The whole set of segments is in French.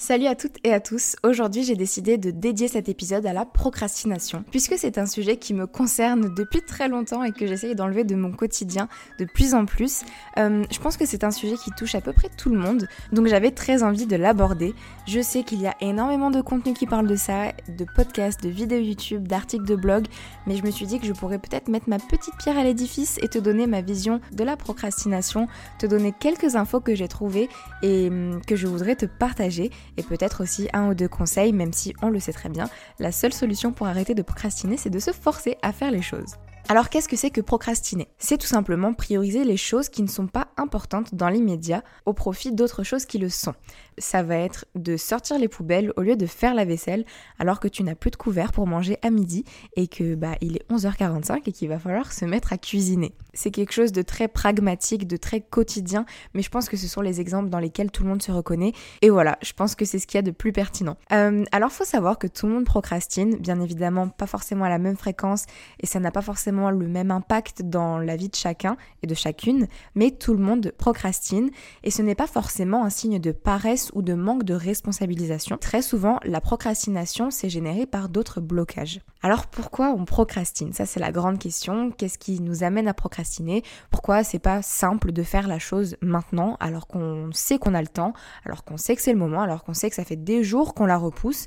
Salut à toutes et à tous. Aujourd'hui, j'ai décidé de dédier cet épisode à la procrastination, puisque c'est un sujet qui me concerne depuis très longtemps et que j'essaye d'enlever de mon quotidien de plus en plus. Euh, je pense que c'est un sujet qui touche à peu près tout le monde, donc j'avais très envie de l'aborder. Je sais qu'il y a énormément de contenu qui parle de ça, de podcasts, de vidéos YouTube, d'articles de blog, mais je me suis dit que je pourrais peut-être mettre ma petite pierre à l'édifice et te donner ma vision de la procrastination, te donner quelques infos que j'ai trouvées et hum, que je voudrais te partager et peut-être aussi un ou deux conseils, même si on le sait très bien, la seule solution pour arrêter de procrastiner, c'est de se forcer à faire les choses. Alors qu'est-ce que c'est que procrastiner? C'est tout simplement prioriser les choses qui ne sont pas importantes dans l'immédiat au profit d'autres choses qui le sont. Ça va être de sortir les poubelles au lieu de faire la vaisselle alors que tu n'as plus de couvert pour manger à midi et que bah il est 11h45 et qu'il va falloir se mettre à cuisiner. C'est quelque chose de très pragmatique, de très quotidien, mais je pense que ce sont les exemples dans lesquels tout le monde se reconnaît et voilà, je pense que c'est ce qu'il y a de plus pertinent. Euh, alors faut savoir que tout le monde procrastine, bien évidemment pas forcément à la même fréquence et ça n'a pas forcément le même impact dans la vie de chacun et de chacune, mais tout le monde procrastine et ce n'est pas forcément un signe de paresse ou de manque de responsabilisation. Très souvent, la procrastination s'est générée par d'autres blocages. Alors pourquoi on procrastine? Ça c'est la grande question. Qu'est-ce qui nous amène à procrastiner? Pourquoi c'est pas simple de faire la chose maintenant alors qu'on sait qu'on a le temps, alors qu'on sait que c'est le moment, alors qu'on sait que ça fait des jours qu'on la repousse?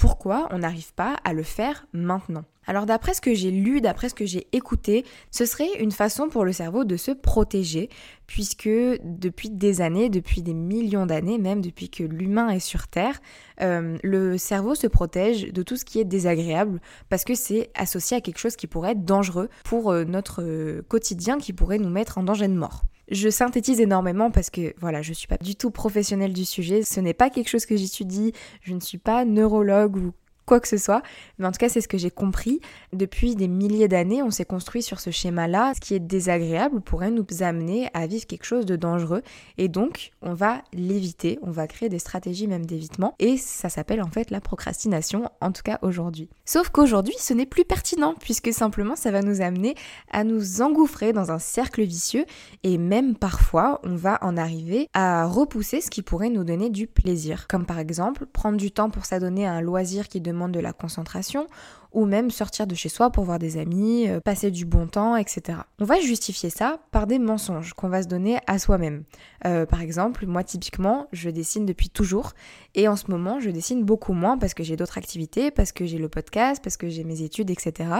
Pourquoi on n'arrive pas à le faire maintenant alors d'après ce que j'ai lu, d'après ce que j'ai écouté, ce serait une façon pour le cerveau de se protéger, puisque depuis des années, depuis des millions d'années même, depuis que l'humain est sur Terre, euh, le cerveau se protège de tout ce qui est désagréable, parce que c'est associé à quelque chose qui pourrait être dangereux pour euh, notre euh, quotidien, qui pourrait nous mettre en danger de mort. Je synthétise énormément parce que voilà, je suis pas du tout professionnelle du sujet, ce n'est pas quelque chose que j'étudie, je ne suis pas neurologue ou quoi que ce soit. Mais en tout cas, c'est ce que j'ai compris. Depuis des milliers d'années, on s'est construit sur ce schéma-là. Ce qui est désagréable pourrait nous amener à vivre quelque chose de dangereux. Et donc, on va l'éviter. On va créer des stratégies même d'évitement. Et ça s'appelle en fait la procrastination, en tout cas aujourd'hui. Sauf qu'aujourd'hui, ce n'est plus pertinent, puisque simplement, ça va nous amener à nous engouffrer dans un cercle vicieux. Et même parfois, on va en arriver à repousser ce qui pourrait nous donner du plaisir. Comme par exemple, prendre du temps pour s'adonner à un loisir qui demande de la concentration, ou même sortir de chez soi pour voir des amis, euh, passer du bon temps, etc. On va justifier ça par des mensonges qu'on va se donner à soi-même. Euh, par exemple, moi typiquement, je dessine depuis toujours, et en ce moment, je dessine beaucoup moins parce que j'ai d'autres activités, parce que j'ai le podcast, parce que j'ai mes études, etc.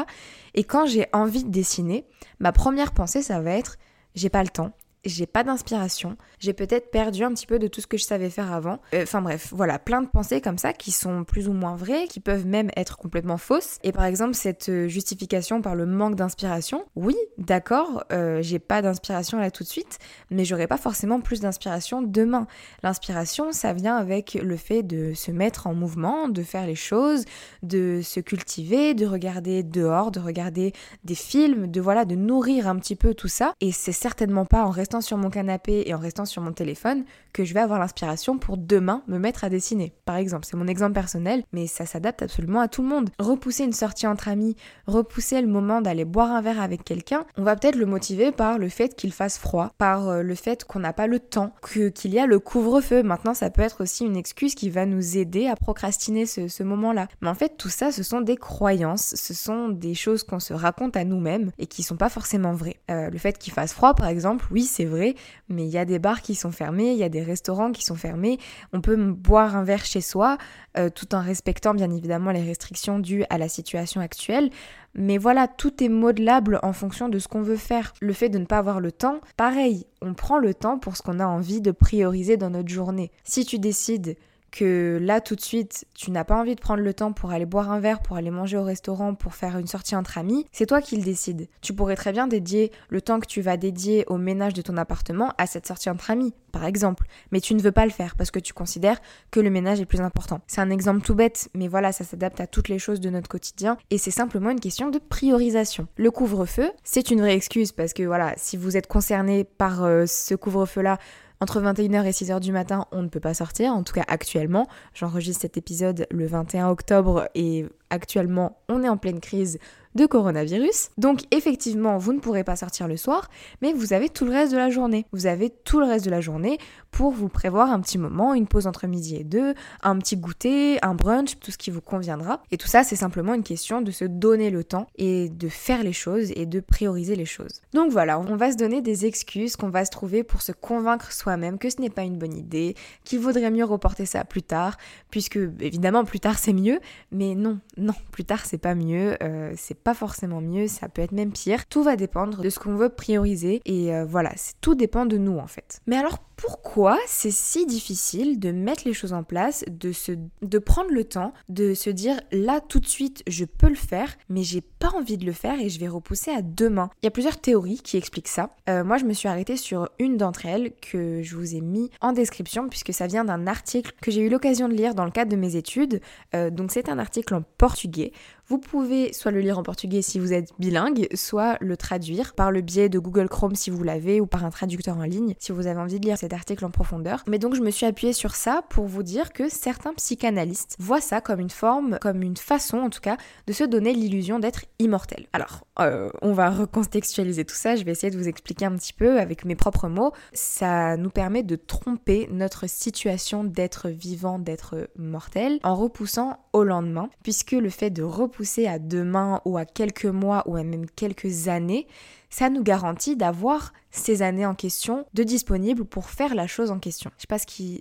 Et quand j'ai envie de dessiner, ma première pensée, ça va être j'ai pas le temps, j'ai pas d'inspiration, j'ai peut-être perdu un petit peu de tout ce que je savais faire avant. Euh, enfin bref, voilà, plein de pensées comme ça qui sont plus ou moins vraies, qui peuvent même être complètement fausses. Et par exemple, cette euh, justification par le manque d'inspiration, oui, d'accord, euh, j'ai pas d'inspiration là tout de suite, mais j'aurai pas forcément plus d'inspiration demain. L'inspiration, ça vient avec le fait de se mettre en mouvement, de faire les choses, de se cultiver, de regarder dehors, de regarder des films, de voilà, de nourrir un petit peu tout ça. Et c'est certainement pas en restant sur mon canapé et en restant sur mon téléphone que je vais avoir l'inspiration pour demain me mettre à dessiner. Par exemple, c'est mon exemple personnel, mais ça s'adapte absolument à tout le monde. Repousser une sortie entre amis, repousser le moment d'aller boire un verre avec quelqu'un, on va peut-être le motiver par le fait qu'il fasse froid, par euh, le fait qu'on n'a pas le temps, que qu'il y a le couvre-feu. Maintenant, ça peut être aussi une excuse qui va nous aider à procrastiner ce, moment-là. Mais en fait, tout ça, ce sont des croyances, ce sont des choses qu'on se raconte à nous-mêmes et qui sont pas forcément vraies. Euh, le fait qu'il fasse froid, par exemple, oui, c'est vrai, mais il y a des bars qui sont fermés, il y a des restaurants qui sont fermés. On peut boire un verre chez soi, euh, tout en respectant bien évidemment les restrictions dues à la situation actuelle. Mais voilà, tout est modelable en fonction de ce qu'on veut faire. Le fait de ne pas avoir le temps, pareil, on prend le temps pour ce qu'on a envie de prioriser dans notre journée. Si tu décides que là tout de suite tu n'as pas envie de prendre le temps pour aller boire un verre, pour aller manger au restaurant, pour faire une sortie entre amis, c'est toi qui le décides. Tu pourrais très bien dédier le temps que tu vas dédier au ménage de ton appartement à cette sortie entre amis, par exemple, mais tu ne veux pas le faire parce que tu considères que le ménage est plus important. C'est un exemple tout bête, mais voilà, ça s'adapte à toutes les choses de notre quotidien et c'est simplement une question de priorisation. Le couvre-feu, c'est une vraie excuse parce que voilà, si vous êtes concerné par euh, ce couvre-feu-là, entre 21h et 6h du matin, on ne peut pas sortir, en tout cas actuellement. J'enregistre cet épisode le 21 octobre et actuellement on est en pleine crise de coronavirus. Donc effectivement, vous ne pourrez pas sortir le soir, mais vous avez tout le reste de la journée. Vous avez tout le reste de la journée pour vous prévoir un petit moment, une pause entre midi et deux, un petit goûter, un brunch, tout ce qui vous conviendra. Et tout ça, c'est simplement une question de se donner le temps et de faire les choses et de prioriser les choses. Donc voilà, on va se donner des excuses qu'on va se trouver pour se convaincre soi-même que ce n'est pas une bonne idée, qu'il vaudrait mieux reporter ça plus tard, puisque évidemment plus tard c'est mieux, mais non, non, plus tard c'est pas mieux, euh, c'est pas forcément mieux, ça peut être même pire. Tout va dépendre de ce qu'on veut prioriser et euh, voilà, tout dépend de nous en fait. Mais alors pourquoi c'est si difficile de mettre les choses en place, de, se, de prendre le temps, de se dire là tout de suite je peux le faire, mais j'ai pas envie de le faire et je vais repousser à demain? Il y a plusieurs théories qui expliquent ça. Euh, moi je me suis arrêtée sur une d'entre elles que je vous ai mis en description puisque ça vient d'un article que j'ai eu l'occasion de lire dans le cadre de mes études. Euh, donc c'est un article en portugais vous pouvez soit le lire en portugais si vous êtes bilingue, soit le traduire par le biais de Google Chrome si vous l'avez ou par un traducteur en ligne si vous avez envie de lire cet article en profondeur. Mais donc je me suis appuyée sur ça pour vous dire que certains psychanalystes voient ça comme une forme, comme une façon en tout cas, de se donner l'illusion d'être immortel. Alors, euh, on va recontextualiser tout ça, je vais essayer de vous expliquer un petit peu avec mes propres mots. Ça nous permet de tromper notre situation d'être vivant, d'être mortel, en repoussant au lendemain, puisque le fait de repousser à demain ou à quelques mois ou à même quelques années, ça nous garantit d'avoir ces années en question de disponibles pour faire la chose en question. Je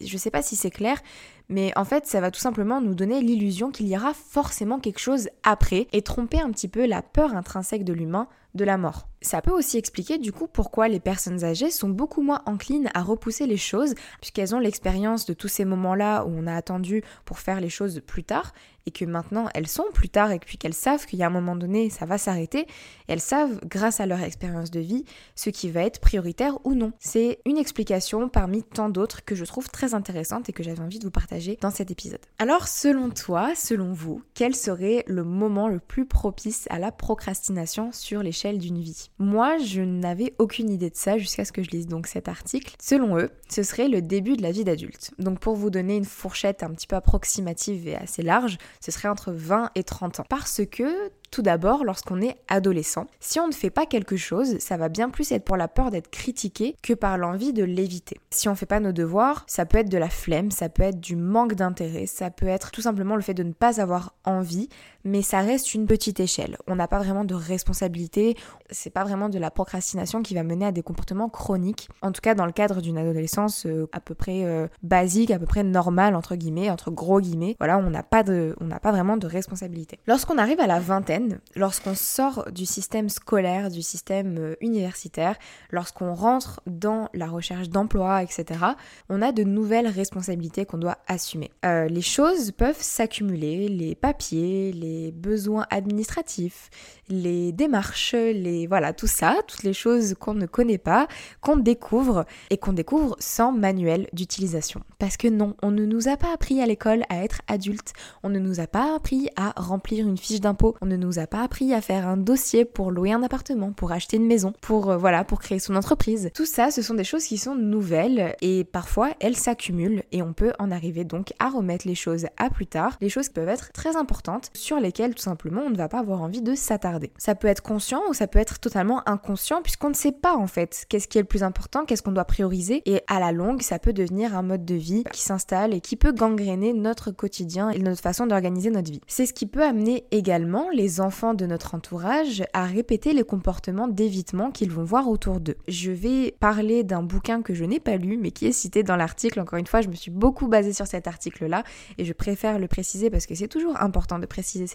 je sais pas si c'est clair, mais en fait, ça va tout simplement nous donner l'illusion qu'il y aura forcément quelque chose après et tromper un petit peu la peur intrinsèque de l'humain de la mort. Ça peut aussi expliquer du coup pourquoi les personnes âgées sont beaucoup moins enclines à repousser les choses, puisqu'elles ont l'expérience de tous ces moments-là où on a attendu pour faire les choses plus tard, et que maintenant elles sont plus tard, et puis qu'elles savent qu'il y a un moment donné ça va s'arrêter, elles savent, grâce à leur expérience de vie, ce qui va être prioritaire ou non. C'est une explication parmi tant d'autres que je trouve très intéressante et que j'avais envie de vous partager dans cet épisode. Alors selon toi, selon vous, quel serait le moment le plus propice à la procrastination sur les d'une vie? Moi, je n'avais aucune idée de ça jusqu'à ce que je lise donc cet article. Selon eux, ce serait le début de la vie d'adulte. Donc pour vous donner une fourchette un petit peu approximative et assez large, ce serait entre 20 et 30 ans. Parce que tout d'abord, lorsqu'on est adolescent, si on ne fait pas quelque chose, ça va bien plus être pour la peur d'être critiqué que par l'envie de l'éviter. Si on ne fait pas nos devoirs, ça peut être de la flemme, ça peut être du manque d'intérêt, ça peut être tout simplement le fait de ne pas avoir envie, mais ça reste une petite échelle. On n'a pas vraiment de responsabilité, c'est pas vraiment de la procrastination qui va mener à des comportements chroniques. En tout cas, dans le cadre d'une adolescence euh, à peu près euh, basique, à peu près normale entre guillemets, entre gros guillemets. Voilà, on n'a pas pas vraiment de responsabilité. Lorsqu'on arrive à la vingtaine lorsqu'on sort du système scolaire, du système euh, universitaire, lorsqu'on rentre dans la recherche d'emploi, etc., on a de nouvelles responsabilités qu'on doit assumer. Les choses peuvent s'accumuler, les papiers, les besoins administratifs, les démarches, les voilà, tout ça, toutes les choses qu'on ne connaît pas, qu'on découvre et qu'on découvre sans manuel d'utilisation. Parce que non, on ne nous a pas appris à l'école à être adulte, on ne nous a pas appris à remplir une fiche d'impôt, on ne nous a pas appris à faire un dossier pour louer un appartement, pour acheter une maison, pour euh, voilà, pour créer son entreprise. Tout ça, ce sont des choses qui sont nouvelles et parfois elles s'accumulent et on peut en arriver donc à remettre les choses à plus tard, les choses peuvent être très importantes sur lesquelles tout simplement on ne va pas avoir envie de s'attarder. Ça peut être conscient ou ça peut être totalement inconscient puisqu'on ne sait pas en fait qu'est-ce qui est le plus important, qu'est-ce qu'on doit prioriser et à la longue ça peut devenir un mode de vie qui s'installe et qui peut gangréner notre quotidien et notre façon d'organiser notre vie. C'est ce qui peut amener également les enfants de notre entourage à répéter les comportements d'évitement qu'ils vont voir autour d'eux. Je vais parler d'un bouquin que je n'ai pas lu mais qui est cité dans l'article. Encore une fois, je me suis beaucoup basée sur cet article-là et je préfère le préciser parce que c'est toujours important de préciser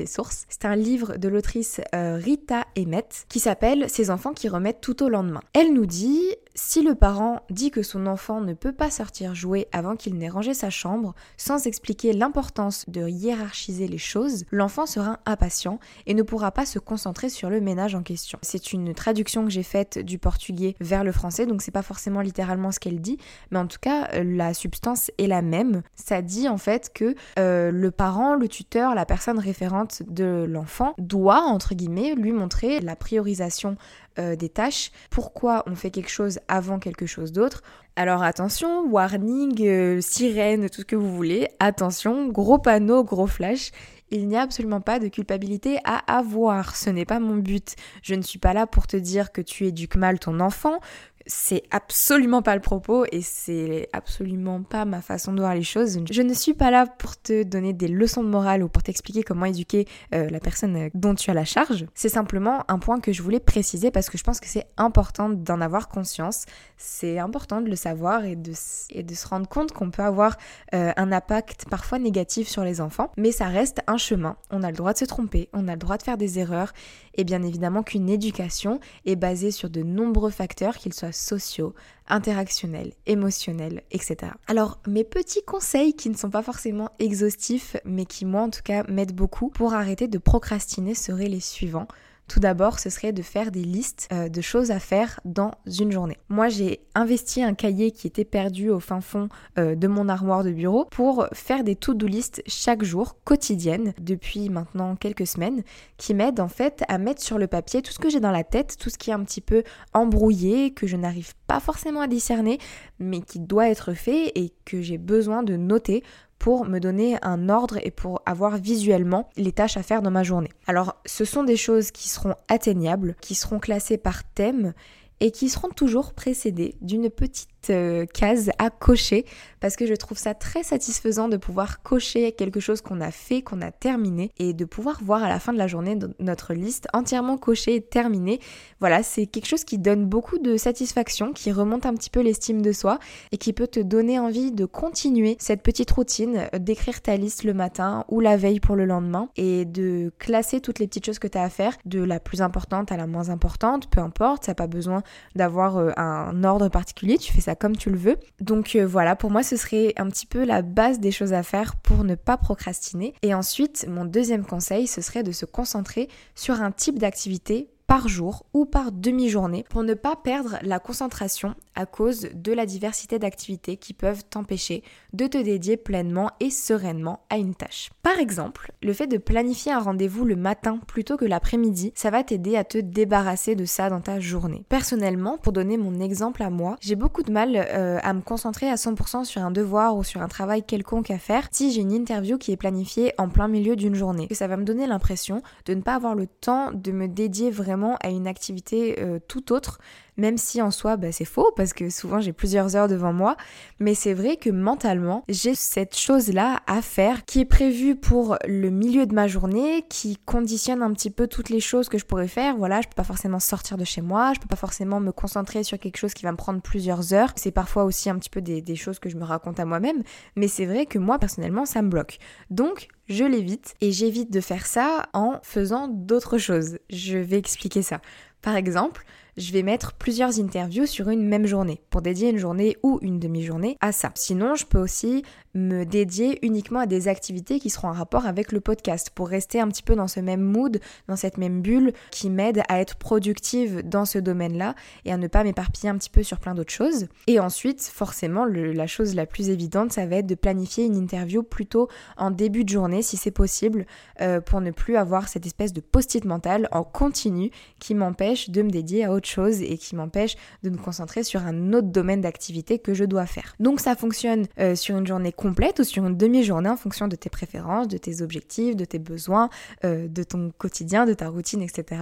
C'est un livre de l'autrice euh, Rita Emmett qui s'appelle Ces enfants qui remettent tout au lendemain. Elle nous dit si le parent dit que son enfant ne peut pas sortir jouer avant qu'il n'ait rangé sa chambre, sans expliquer l'importance de hiérarchiser les choses, l'enfant sera impatient et ne pourra pas se concentrer sur le ménage en question. C'est une traduction que j'ai faite du portugais vers le français, donc c'est pas forcément littéralement ce qu'elle dit, mais en tout cas euh, la substance est la même. Ça dit en fait que euh, le parent, le tuteur, la personne référente de l'enfant doit entre guillemets lui montrer la priorisation euh, des tâches, pourquoi on fait quelque chose avant quelque chose d'autre? Alors attention, warning, euh, sirène, tout ce que vous voulez, attention, gros panneau, gros flash, il n'y a absolument pas de culpabilité à avoir, ce n'est pas mon but. Je ne suis pas là pour te dire que tu éduques mal ton enfant, c'est absolument pas le propos et c'est absolument pas ma façon de voir les choses. Je ne suis pas là pour te donner des leçons de morale ou pour t'expliquer comment éduquer euh, la personne euh, dont tu as la charge. C'est simplement un point que je voulais préciser parce que je pense que c'est important d'en avoir conscience. C'est important de le savoir et de, et de se rendre compte qu'on peut avoir euh, un impact parfois négatif sur les enfants. Mais ça reste un chemin. On a le droit de se tromper, on a le droit de faire des erreurs et bien évidemment qu'une éducation est basée sur de nombreux facteurs, qu'ils soient sociaux, interactionnels, émotionnels, etc. Alors mes petits conseils qui ne sont pas forcément exhaustifs, mais qui moi en tout cas m'aident beaucoup pour arrêter de procrastiner seraient les suivants. Tout d'abord, ce serait de faire des listes euh, de choses à faire dans une journée. Moi, j'ai investi un cahier qui était perdu au fin fond euh, de mon armoire de bureau pour faire des to-do list chaque jour, quotidiennes, depuis maintenant quelques semaines, qui m'aident en fait à mettre sur le papier tout ce que j'ai dans la tête, tout ce qui est un petit peu embrouillé, que je n'arrive pas forcément à discerner, mais qui doit être fait et que j'ai besoin de noter pour me donner un ordre et pour avoir visuellement les tâches à faire dans ma journée. Alors ce sont des choses qui seront atteignables, qui seront classées par thème et qui seront toujours précédées d'une petite euh, case à cocher parce que je trouve ça très satisfaisant de pouvoir cocher quelque chose qu'on a fait, qu'on a terminé et de pouvoir voir à la fin de la journée notre liste entièrement cochée et terminée. Voilà, c'est quelque chose qui donne beaucoup de satisfaction, qui remonte un petit peu l'estime de soi et qui peut te donner envie de continuer cette petite routine, euh, d'écrire ta liste le matin ou la veille pour le lendemain et de classer toutes les petites choses que tu as à faire, de la plus importante à la moins importante, peu importe, ça n'a pas besoin d'avoir euh, un ordre particulier, tu fais ça comme tu le veux. Donc euh, voilà, pour moi ce serait un petit peu la base des choses à faire pour ne pas procrastiner. Et ensuite, mon deuxième conseil, ce serait de se concentrer sur un type d'activité par jour ou par demi-journée pour ne pas perdre la concentration à cause de la diversité d'activités qui peuvent t'empêcher de te dédier pleinement et sereinement à une tâche. Par exemple, le fait de planifier un rendez-vous le matin plutôt que l'après-midi, ça va t'aider à te débarrasser de ça dans ta journée. Personnellement, pour donner mon exemple à moi, j'ai beaucoup de mal euh, à me concentrer à 100% sur un devoir ou sur un travail quelconque à faire si j'ai une interview qui est planifiée en plein milieu d'une journée. Ça va me donner l'impression de ne pas avoir le temps de me dédier vraiment à une activité euh, tout autre même si en soi bah, c'est faux parce que souvent j'ai plusieurs heures devant moi, mais c'est vrai que mentalement j'ai cette chose-là à faire qui est prévue pour le milieu de ma journée, qui conditionne un petit peu toutes les choses que je pourrais faire. Voilà, je peux pas forcément sortir de chez moi, je peux pas forcément me concentrer sur quelque chose qui va me prendre plusieurs heures. C'est parfois aussi un petit peu des, des choses que je me raconte à moi-même, mais c'est vrai que moi personnellement ça me bloque. Donc je l'évite et j'évite de faire ça en faisant d'autres choses. Je vais expliquer ça. Par exemple, je vais mettre plusieurs interviews sur une même journée pour dédier une journée ou une demi-journée à ça. Sinon, je peux aussi me dédier uniquement à des activités qui seront en rapport avec le podcast pour rester un petit peu dans ce même mood, dans cette même bulle qui m'aide à être productive dans ce domaine-là et à ne pas m'éparpiller un petit peu sur plein d'autres choses. Et ensuite, forcément, la chose la plus évidente, ça va être de planifier une interview plutôt en début de journée si c'est possible euh, pour ne plus avoir cette espèce de post-it mental en continu qui m'empêche de me dédier à autre chose et qui m'empêche de me concentrer sur un autre domaine d'activité que je dois faire. Donc ça fonctionne euh, sur une journée complète ou sur une demi-journée en fonction de tes préférences, de tes objectifs, de tes besoins, euh, de ton quotidien, de ta routine, etc.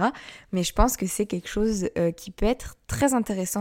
Mais je pense que c'est quelque chose euh, qui peut être très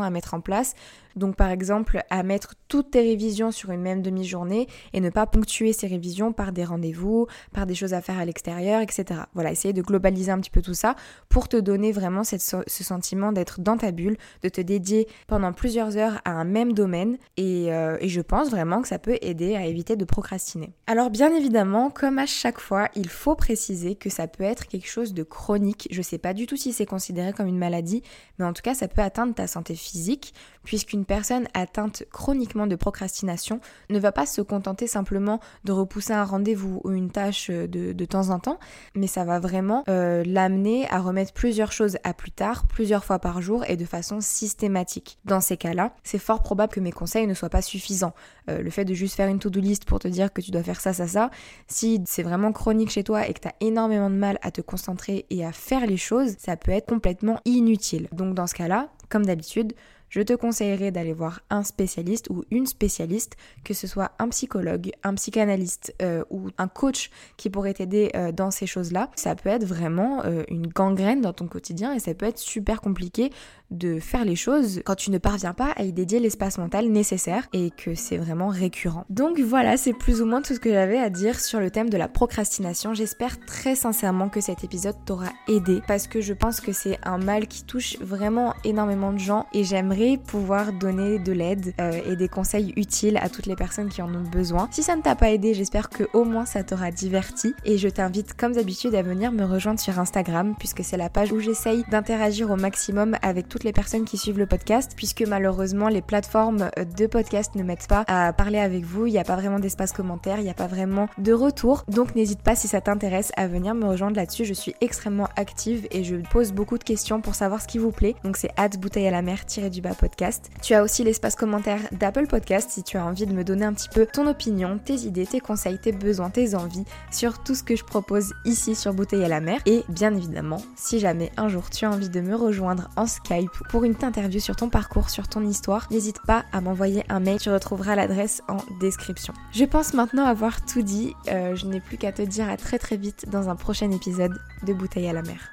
à mettre en place. Donc par exemple, à mettre toutes tes révisions sur une même demi-journée et ne pas ponctuer ces révisions par des rendez-vous, par des choses à faire à l'extérieur, etc. Voilà, essayer de globaliser un petit peu tout ça pour te donner vraiment ce sentiment d'être dans ta bulle, de te dédier pendant plusieurs heures à un même domaine et, euh, et je pense vraiment que ça peut aider à éviter de procrastiner. Alors bien évidemment, comme à chaque fois, il faut préciser que ça peut être quelque chose de chronique. Je sais pas du tout si c'est considéré comme une maladie, mais en tout cas ça peut atteindre ta santé physique puisqu'une personne atteinte chroniquement de procrastination ne va pas se contenter simplement de repousser un rendez-vous ou une tâche euh, de, temps en temps, mais ça va vraiment euh, l'amener à remettre plusieurs choses à plus tard, plusieurs fois par jour et de façon systématique. Dans ces cas-là, c'est fort probable que mes conseils ne soient pas suffisants. Euh, le fait de juste faire une to-do list pour te dire que tu dois faire ça, ça, ça, si c'est vraiment chronique chez toi et que tu as énormément de mal à te concentrer et à faire les choses, ça peut être complètement inutile. Donc dans ce cas-là, comme d'habitude, je te conseillerais d'aller voir un spécialiste ou une spécialiste, que ce soit un psychologue, un psychanalyste euh, ou un coach qui pourrait t'aider euh, dans ces choses-là. Ça peut être vraiment euh, une gangrène dans ton quotidien et ça peut être super compliqué de faire les choses quand tu ne parviens pas à y dédier l'espace mental nécessaire et que c'est vraiment récurrent. Donc voilà, c'est plus ou moins tout ce que j'avais à dire sur le thème de la procrastination. J'espère très sincèrement que cet épisode t'aura aidé parce que je pense que c'est un mal qui touche vraiment énormément de gens et j'aimerais pouvoir donner de l'aide euh, et des conseils utiles à toutes les personnes qui en ont besoin. Si ça ne t'a pas aidé, j'espère que au moins ça t'aura diverti et je t'invite comme d'habitude à venir me rejoindre sur Instagram puisque c'est la page où j'essaye d'interagir au maximum avec toutes les personnes qui suivent le podcast, puisque malheureusement les plateformes de podcast ne mettent pas à parler avec vous, il n'y a pas vraiment d'espace commentaire, il n'y a pas vraiment de retour. Donc n'hésite pas si ça t'intéresse à venir me rejoindre là-dessus, je suis extrêmement active et je pose beaucoup de questions pour savoir ce qui vous plaît. Donc c'est bouteille à la mer du bas podcast. Tu as aussi l'espace commentaire d'Apple Podcast si tu as envie de me donner un petit peu ton opinion, tes idées, tes conseils, tes besoins, tes envies sur tout ce que je propose ici sur Bouteille à la mer. Et bien évidemment, si jamais un jour tu as envie de me rejoindre en Skype pour une interview sur ton parcours, sur ton histoire, n'hésite pas à m'envoyer un mail, tu retrouveras l'adresse en description. Je pense maintenant avoir tout dit, euh, je n'ai plus qu'à te dire à très très vite dans un prochain épisode de Bouteille à la mer.